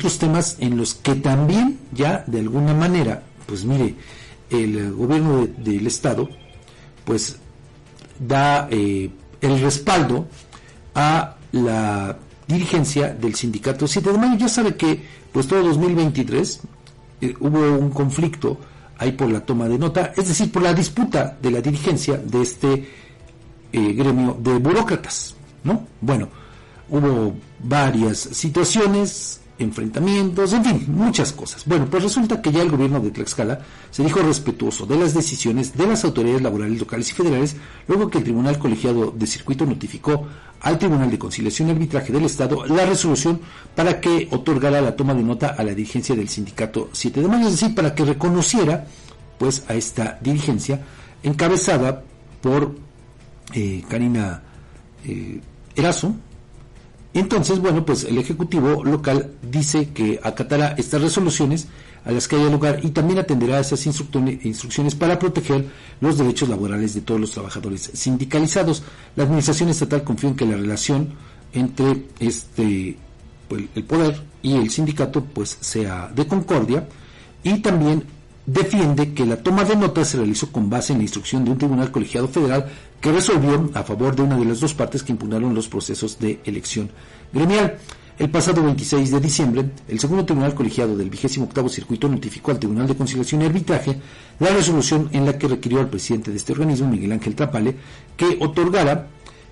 otros temas en los que también ya de alguna manera, pues mire, el gobierno del estado, pues da eh, el respaldo a la dirigencia del sindicato 7 de mayo. Ya sabe que pues todo 2023 eh, hubo un conflicto ahí por la toma de nota, es decir, por la disputa de la dirigencia de este eh, gremio de burócratas, ¿no? Bueno, hubo varias situaciones, enfrentamientos, en fin, muchas cosas. Bueno, pues resulta que ya el gobierno de Tlaxcala se dijo respetuoso de las decisiones de las autoridades laborales locales y federales, luego que el Tribunal Colegiado de Circuito notificó al Tribunal de Conciliación y Arbitraje del Estado la resolución para que otorgara la toma de nota a la dirigencia del sindicato 7 de mayo, es decir, para que reconociera pues a esta dirigencia encabezada por eh, Karina eh, Erazo, entonces, bueno, pues el Ejecutivo local dice que acatará estas resoluciones a las que haya lugar y también atenderá esas instrucciones para proteger los derechos laborales de todos los trabajadores sindicalizados. La Administración Estatal confía en que la relación entre este el poder y el sindicato pues sea de concordia y también defiende que la toma de notas se realizó con base en la instrucción de un tribunal colegiado federal que resolvió a favor de una de las dos partes que impugnaron los procesos de elección gremial. El pasado 26 de diciembre, el segundo tribunal colegiado del 28 circuito notificó al Tribunal de Conciliación y Arbitraje la resolución en la que requirió al presidente de este organismo, Miguel Ángel Trapale, que otorgara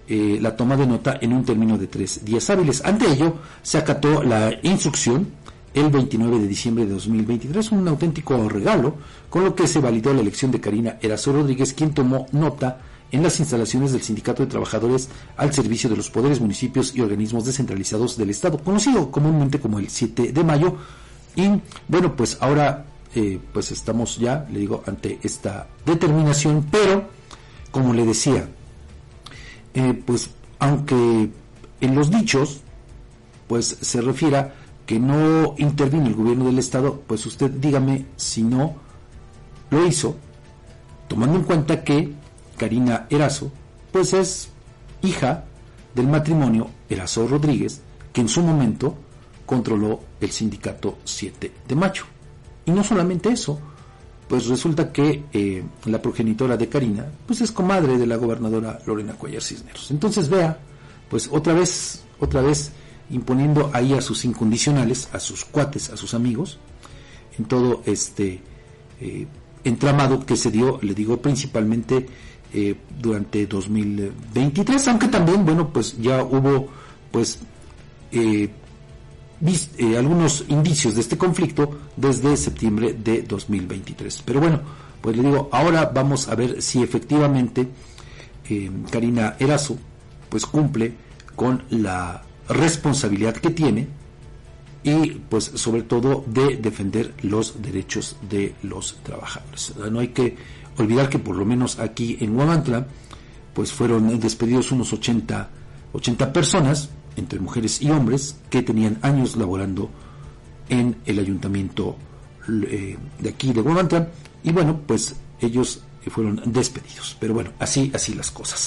eh, la toma de nota en un término de tres días hábiles. Ante ello, se acató la instrucción el 29 de diciembre de 2023, un auténtico regalo, con lo que se validó la elección de Karina Erazo Rodríguez, quien tomó nota en las instalaciones del Sindicato de Trabajadores al servicio de los poderes, municipios y organismos descentralizados del Estado, conocido comúnmente como el 7 de mayo. Y bueno, pues ahora eh, pues estamos ya, le digo, ante esta determinación, pero como le decía, eh, pues aunque en los dichos pues se refiera que no intervino el gobierno del Estado, pues usted dígame si no lo hizo, tomando en cuenta que Karina Erazo, pues es hija del matrimonio Erazo Rodríguez, que en su momento controló el sindicato 7 de mayo. Y no solamente eso, pues resulta que eh, la progenitora de Karina, pues es comadre de la gobernadora Lorena Cuellar Cisneros. Entonces vea, pues otra vez, otra vez imponiendo ahí a sus incondicionales, a sus cuates, a sus amigos, en todo este eh, entramado que se dio, le digo principalmente eh, durante 2023, aunque también, bueno, pues ya hubo, pues, eh, algunos indicios de este conflicto desde septiembre de 2023. Pero bueno, pues le digo, ahora vamos a ver si efectivamente Karina Erazo, pues cumple con la responsabilidad que tiene y pues sobre todo de defender los derechos de los trabajadores. No hay que olvidar que por lo menos aquí en Huamantla, pues fueron despedidos unos 80, 80 personas, entre mujeres y hombres, que tenían años laborando en el ayuntamiento eh, de aquí de Huamantla, y bueno, pues ellos fueron despedidos. Pero bueno, así, así las cosas.